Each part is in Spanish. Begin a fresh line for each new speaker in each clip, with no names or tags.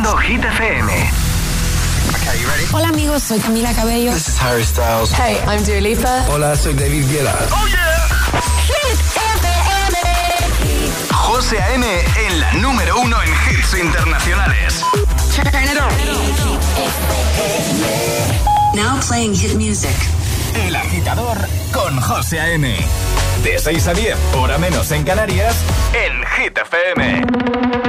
escuchando Hit FM.
Hola amigos, soy Camila Cabello.
This is Harry Styles.
Hey, I'm Dua Lipa.
Hola, soy David Guetta.
Oh yeah.
Hit FM.
José A.M. en la número uno en hits internacionales.
Turn it on.
Now playing hit music.
El agitador con José A.M. De 6 a 10, hora menos en Canarias, en Hit FM.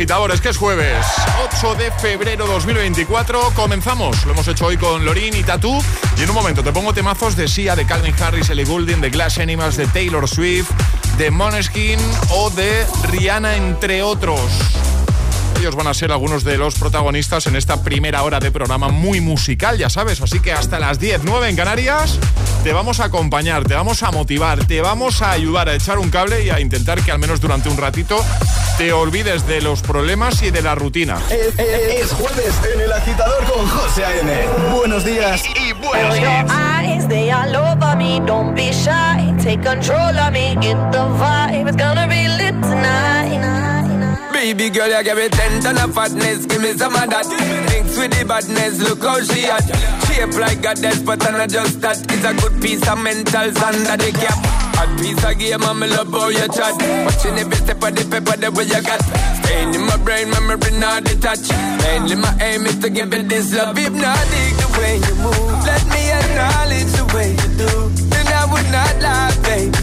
Agitadores, que es jueves 8 de febrero 2024. Comenzamos. Lo hemos hecho hoy con Lorin y Tatú. Y en un momento te pongo temazos de Sia, de Calvin Harris, Ellie Goulding, de Glass Animals, de Taylor Swift, de Moneskin o de Rihanna, entre otros. Ellos van a ser algunos de los protagonistas en esta primera hora de programa muy musical, ya sabes. Así que hasta las 10, 9 en Canarias, te vamos a acompañar, te vamos a motivar, te vamos a ayudar a echar un cable y a intentar que al menos durante un ratito te olvides de los problemas y de la rutina.
Es, es- es jueves en el agitador con José A.M. Buenos días y buenos
Your
Baby girl, you give me ten ton of fatness, give me some of that. Mix with the badness, look how she at. Shape like a death, but I'm not just that. It's a good piece of mentals under the cap. Hot piece of game, I'm love how you chat. Watching every step of the paper, the way you got. Staying in my brain, memory not detached. Mainly my aim is to give it this love. Hypnotic the way you move. Let me acknowledge the way you do. Then I would not lie, baby.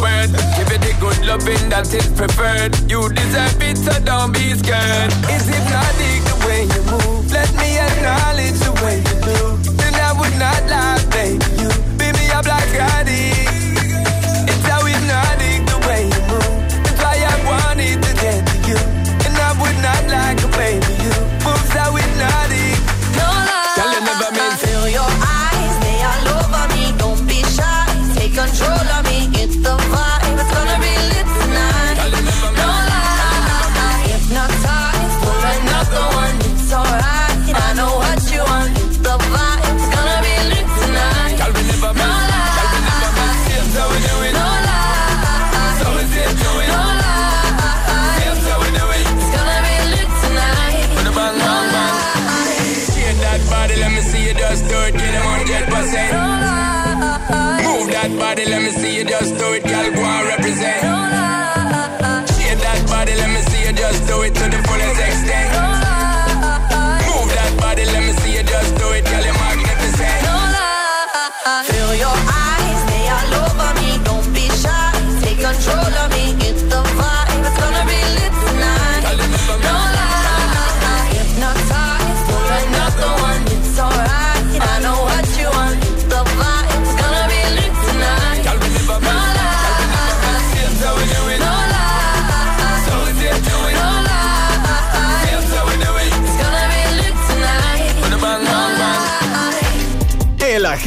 worth. Give it the good loving that is preferred. You deserve it, so don't be scared. Is it not the way you move? Let me acknowledge the way you do. Then I would not lie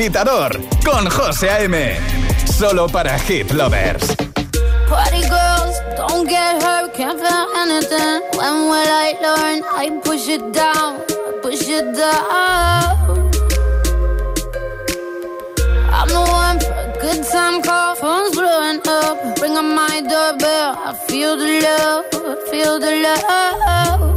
agitador con José A.M. Solo para hit lovers.
Party girls, don't get hurt, can't feel anything. When will I learn? I push it down, push it down. I'm the one for a good time call, phone's blowing up. Ring on my doorbell, I feel the love, feel the love.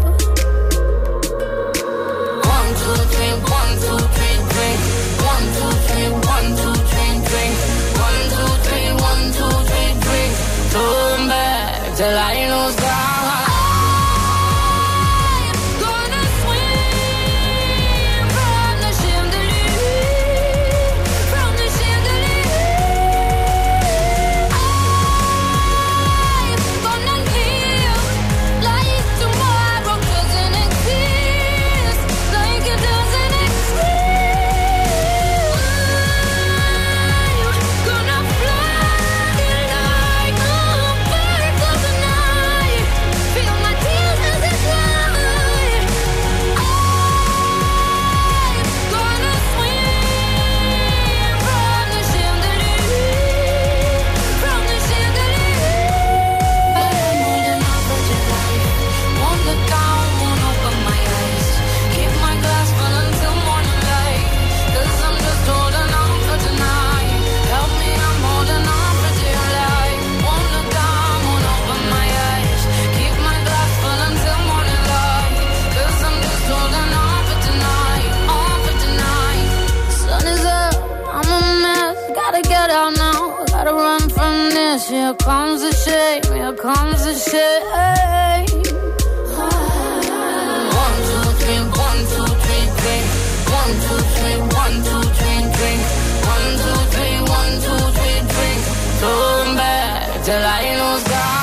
comes the shame, here comes the shame. One, two, three, one, two, three, drink. One, two, three, one, two, three, drink. One, two, three, one, two, three, drink. Till I know God.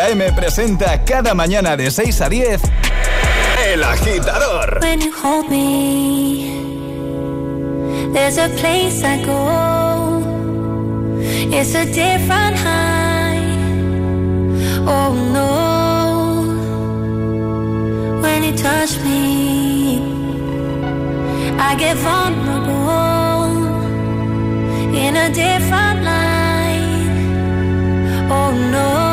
A.M. presenta cada mañana de 6 a 10 El Agitador.
When you hold me, there's a place I go. It's a different high. Oh no. When you touch me, I in a different light. Oh no.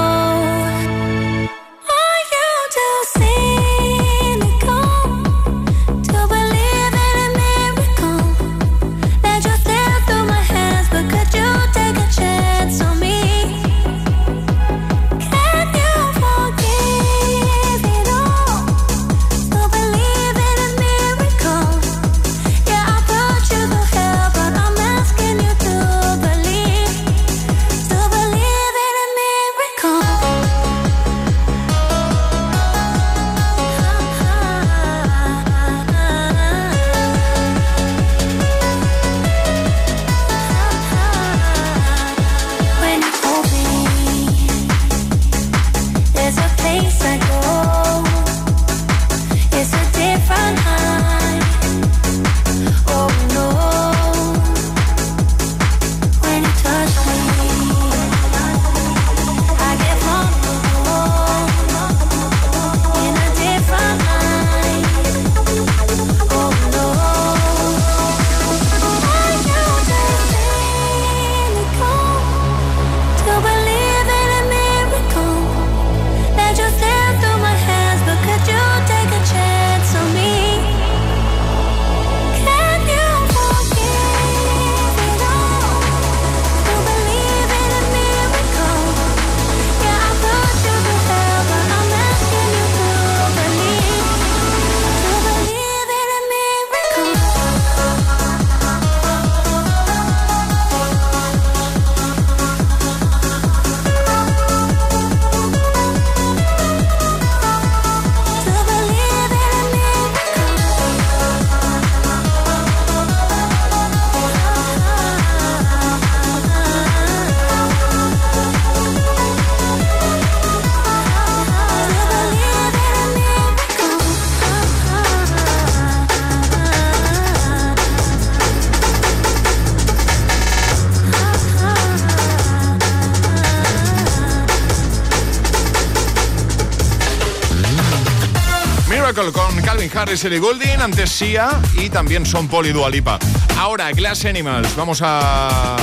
Harris y Ellie Goulding, antes Sia y también Son Paul y Dualipa. Ahora, Glass Animals, vamos a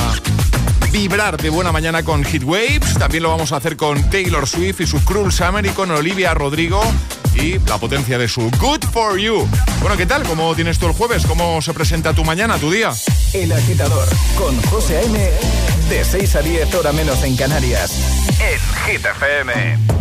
vibrar de buena mañana con Heatwaves, también lo vamos a hacer con Taylor Swift y su Cruel Summer y con Olivia Rodrigo y la potencia de su Good For You. Bueno, ¿qué tal? ¿Cómo tienes tú el jueves? ¿Cómo se presenta tu mañana, tu día?
El agitador con José A.M. de 6 a 10 hora menos en Canarias. En Hit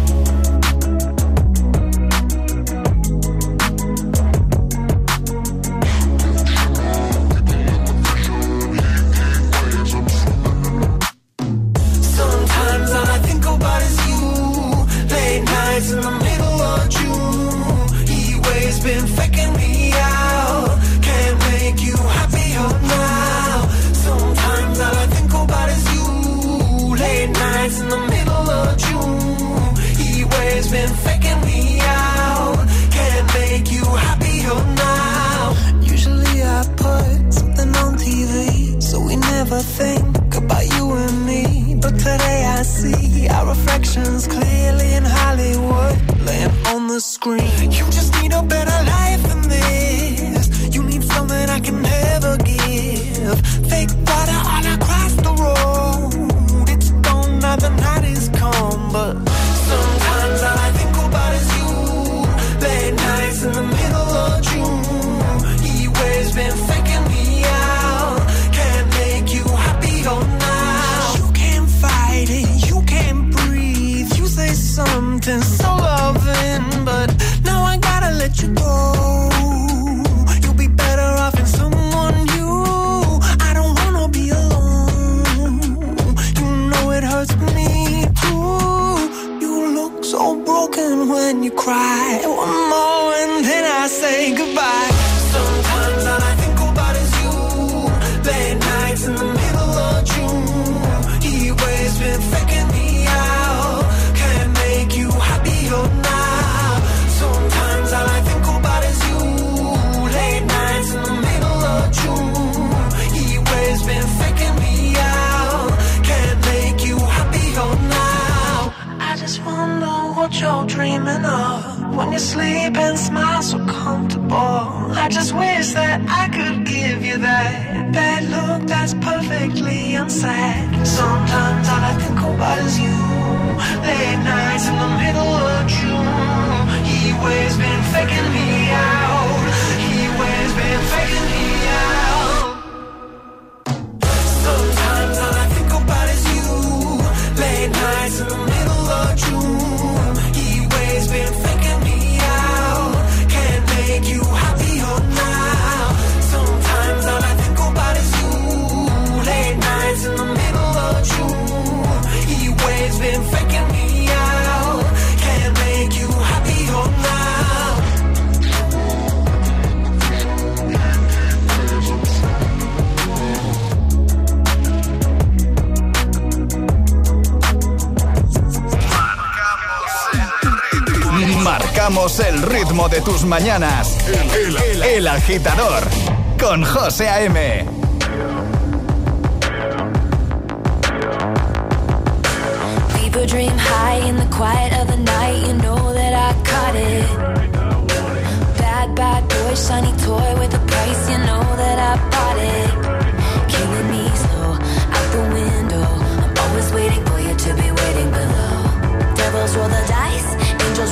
Marcamos el ritmo de tus mañanas. El, el, el agitador con José A.M.
People dream high in the quiet of the night. You know that I caught it. Bad, bad boy, shiny toy with a price. You know that I bought it. Killing me slow, out the window. I'm always waiting for you to be waiting below.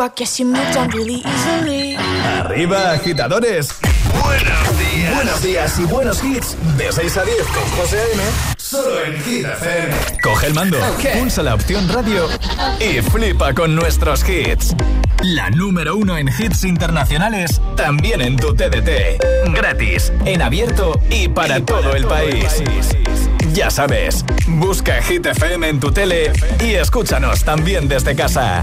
I guess you moved on really easily.
Arriba, agitadores. Buenos días. Buenos días y buenos hits. De 6 a 10 con José A.M. Solo en Hit FM. Coge el mando, pulsa la opción radio y flipa con nuestros hits. La número uno en hits internacionales, también en tu TDT. Gratis, en abierto y para todo el país. Ya sabes, busca Hit FM en tu tele y escúchanos también desde casa.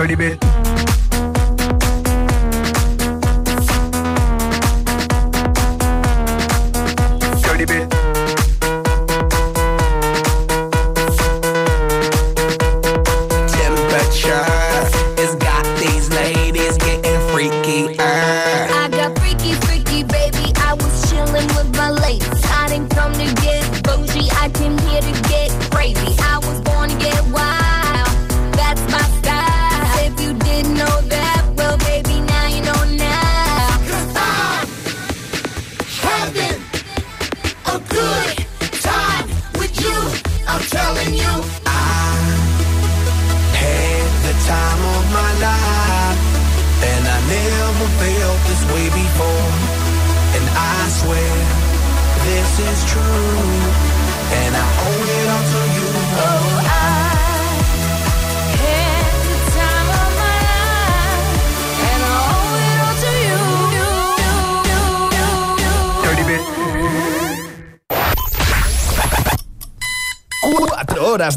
30 bit.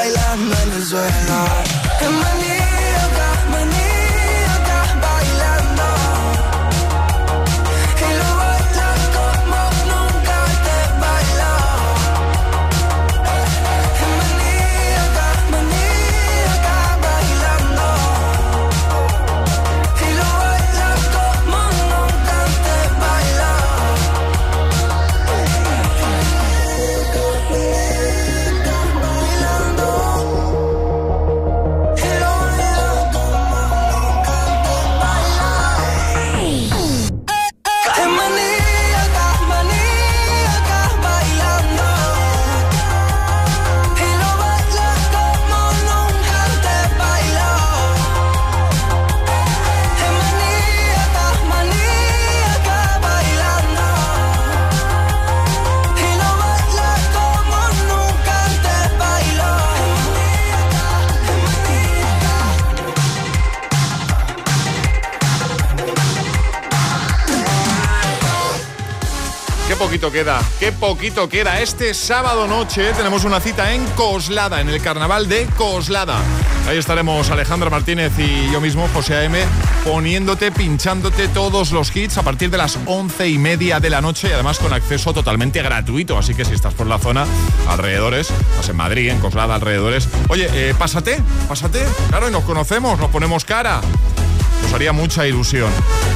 Bailando en el suelo.
Queda, qué poquito queda. Este sábado noche tenemos una cita en Coslada, en el carnaval de Coslada. Ahí estaremos Alejandra Martínez y yo mismo, José A.M., poniéndote, pinchándote todos los hits a partir de las once y media de la noche y además con acceso totalmente gratuito. Así que si estás por la zona, alrededores, estás en Madrid, en Coslada, alrededores, oye, eh, pásate, pásate. Claro, y nos conocemos, nos ponemos cara. Nos haría mucha ilusión.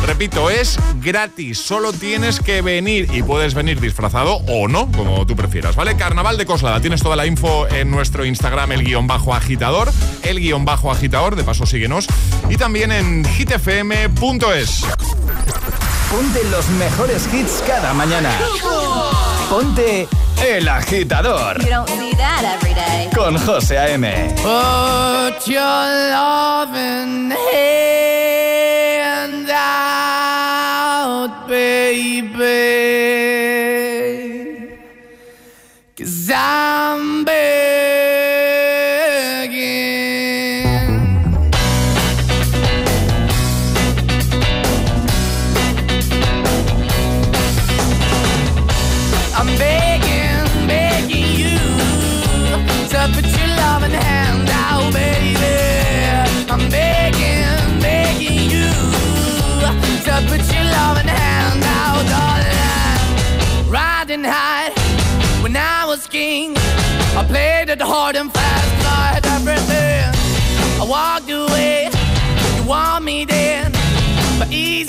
Repito, es gratis, solo tienes que venir y puedes venir disfrazado o no, como tú prefieras, ¿vale? Carnaval de Coslada, tienes toda la info en nuestro Instagram, el guion bajo agitador, el guion bajo agitador, de paso síguenos, y también en hitfm.es.
Ponte los mejores hits cada mañana. Ponte El Agitador
You don't see that every day.
con José A.M.
Put your loving hand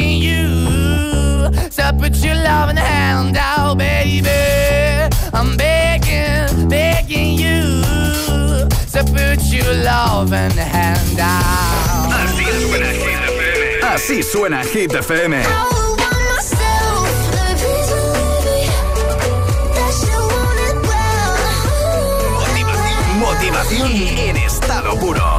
you to put your loving hand out, baby. I'm begging, begging you to put your loving hand out.
Así suena Hit FM. Así suena Hit FM. Motivación en estado puro.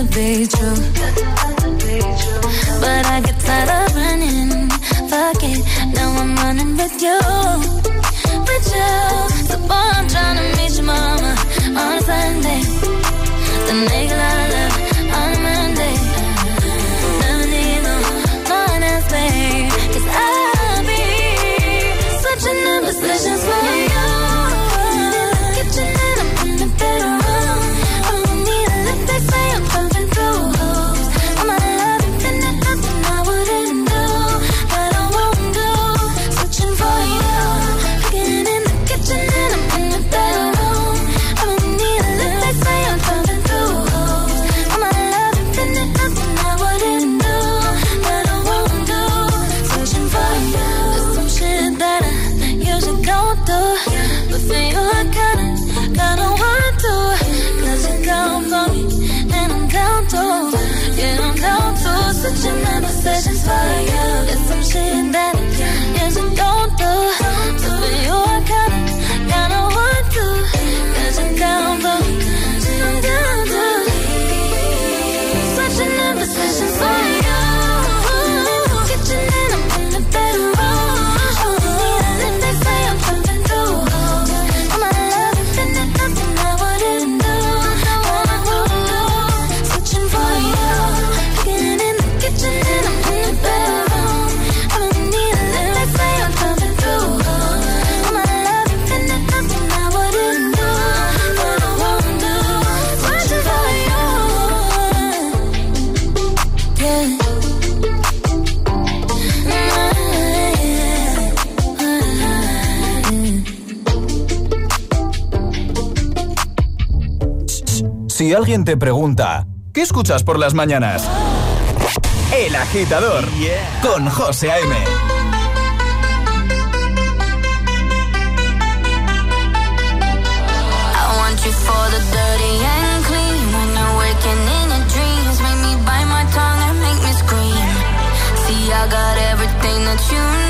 To be true. But I get tired of running. Fuck it, now I'm running with you. With you. So boy, I'm trying to meet your mama on a Sunday. Then make a love on a Monday.
Si alguien te pregunta, ¿qué escuchas por las mañanas? El agitador con José A.M.
I want you for the dirty and clean. When you're waking in your dreams, make me bite my tongue and make me scream. See, I got everything that you need.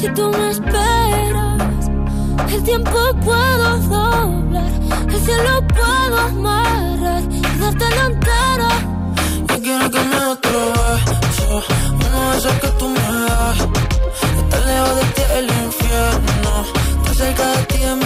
Si tú me esperas, el tiempo puedo doblar, el cielo puedo amarrar y dártelo entero.
Yo quiero que me otro beso, uno de esos que tú me das. Estar lejos de ti el infierno, estar cerca de ti es mi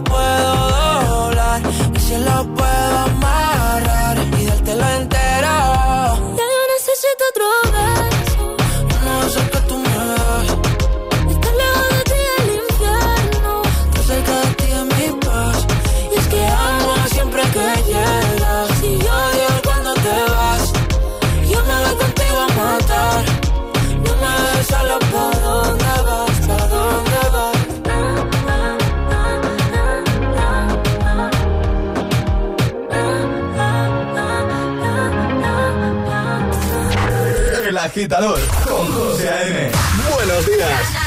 puedo doblar. Y si lo puedo
Agitador con José A.M. Buenos días.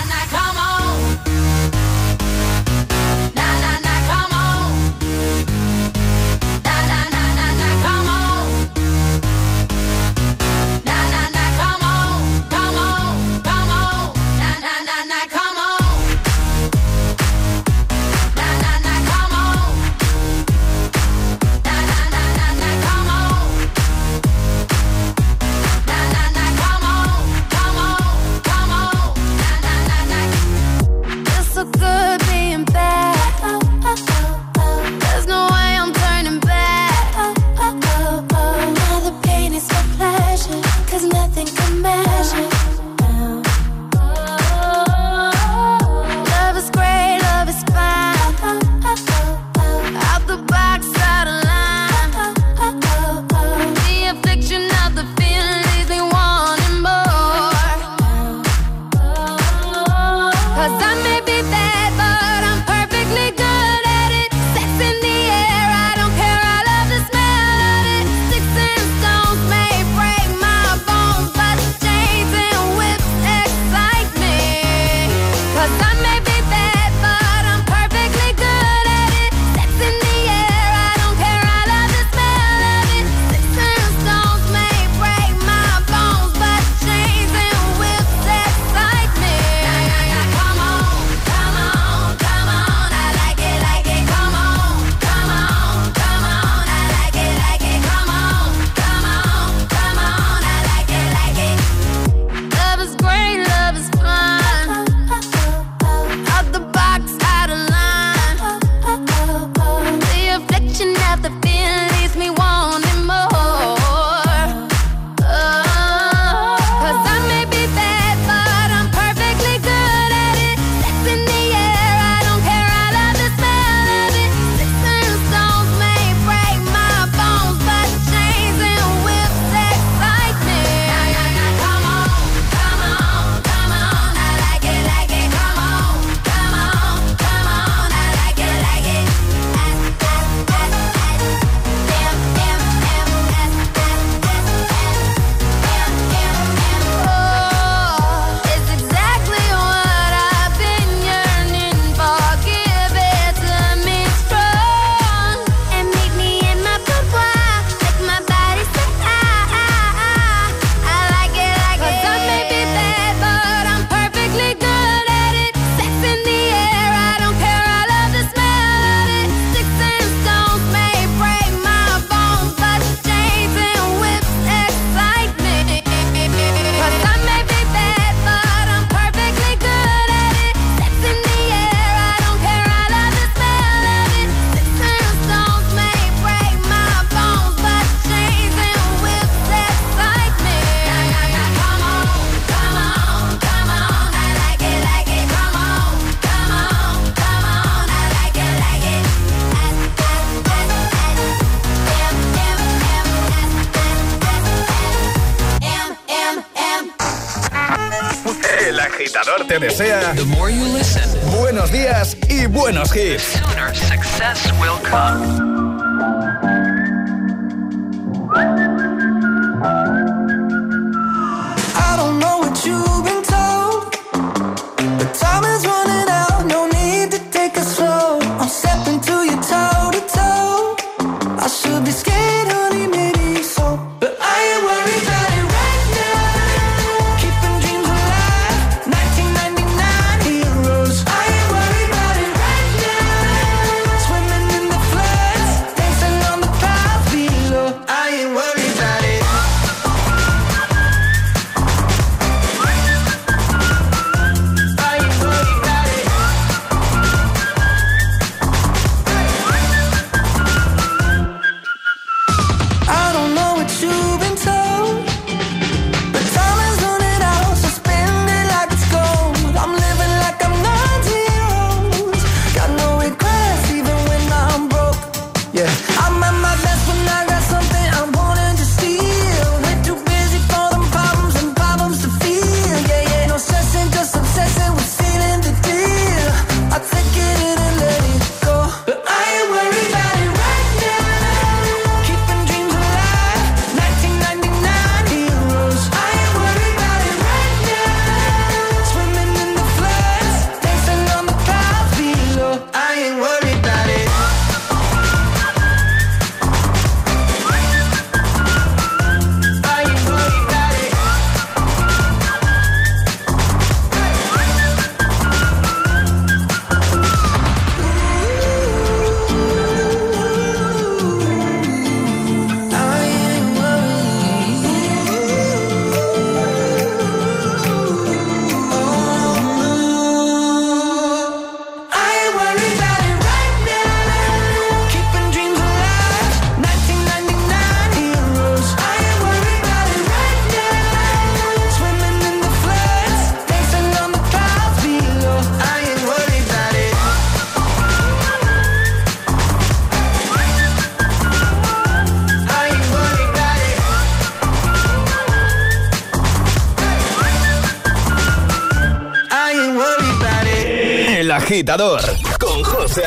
agitador con José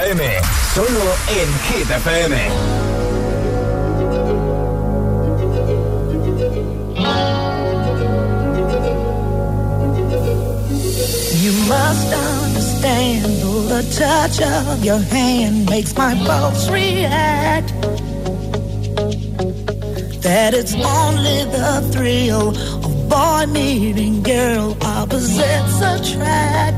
Solo en Hit FM.
You must understand the touch of your hand makes my pulse react. That it's only the thrill of boy meeting girl opposites attract.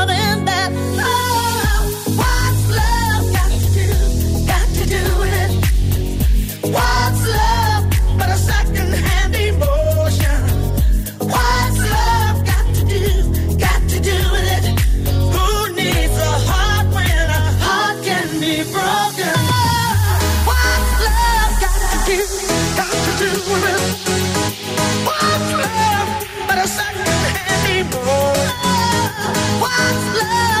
love.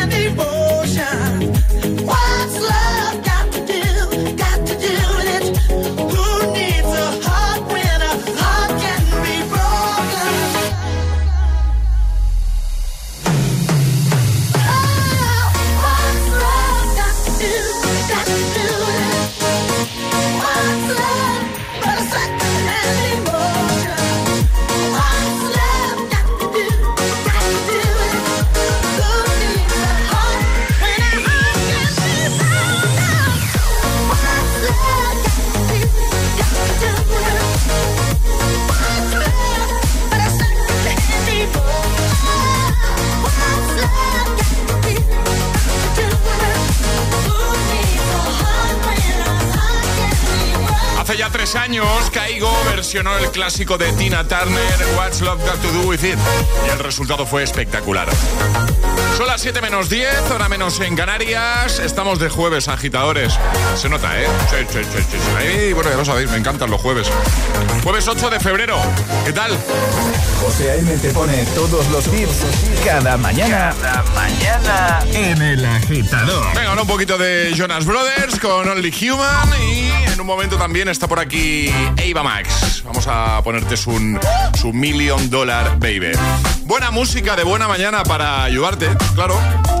años, Caigo versionó el clásico de Tina Turner, What's Love Got to Do With It, y el resultado fue espectacular. Son las 7 menos 10, hora menos en Canarias. Estamos de jueves, agitadores. Se nota, ¿eh? Sí, y bueno, ya lo sabéis, me encantan los jueves. Jueves 8 de febrero. ¿Qué tal?
José Aime te pone todos los tips cada mañana. Cada mañana en el agitador.
Venga, ahora un poquito de Jonas Brothers con Only Human y en un momento también está por aquí Eva Max. Vamos a ponerte su, su Million Dollar Baby. Buena música de buena mañana para ayudarte claro.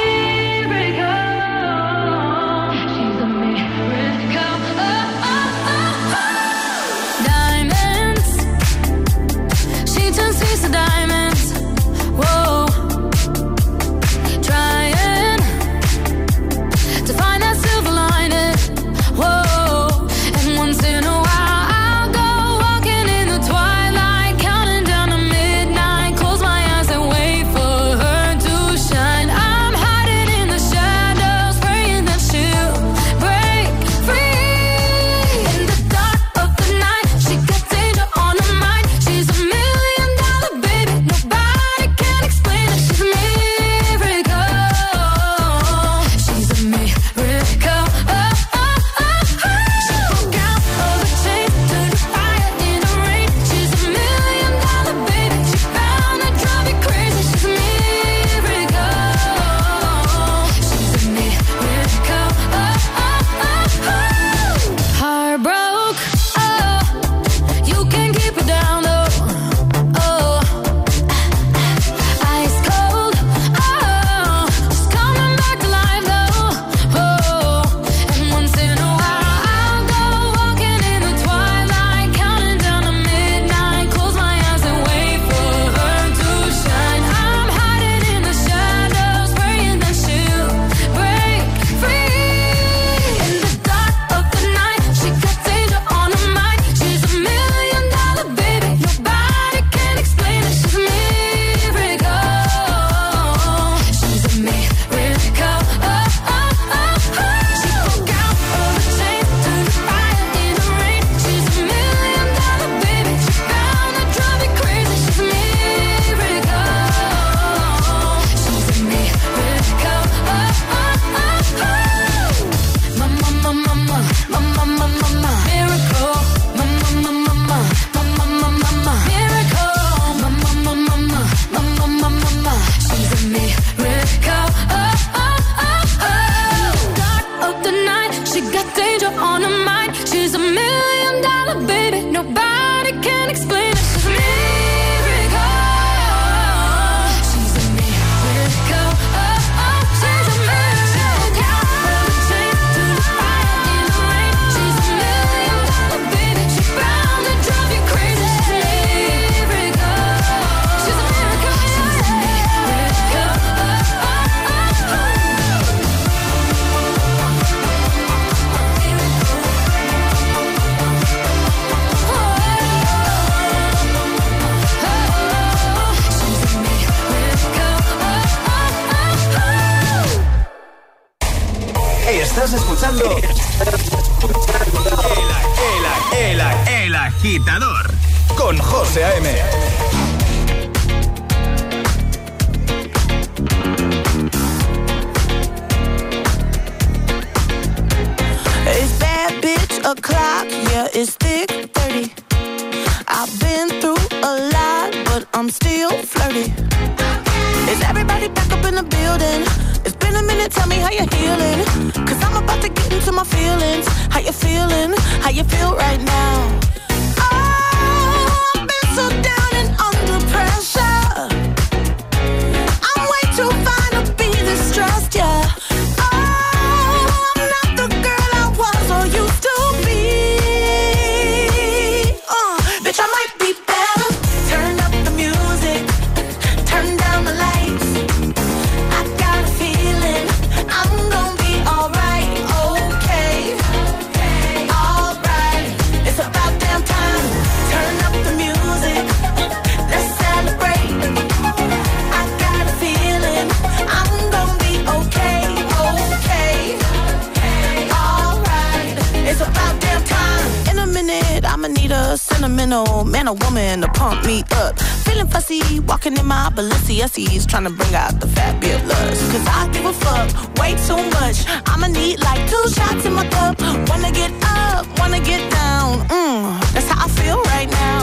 feeling fussy, walking in my Balenciennes, trying to bring out the fabulous. Cause I give a fuck way too much. I'ma need like two shots in my cup. Wanna get up, wanna get down. Mmm, that's how I feel right now.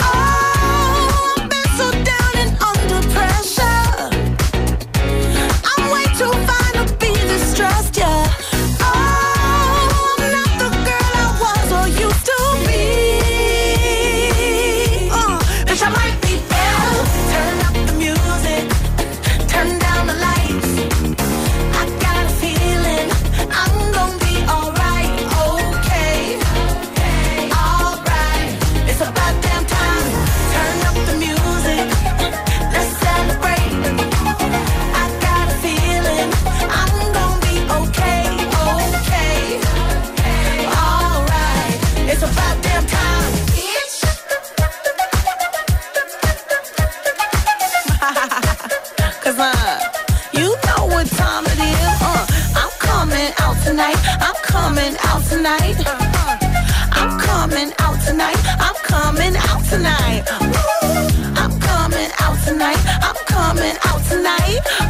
Oh, I've been so down and under pressure. out tonight.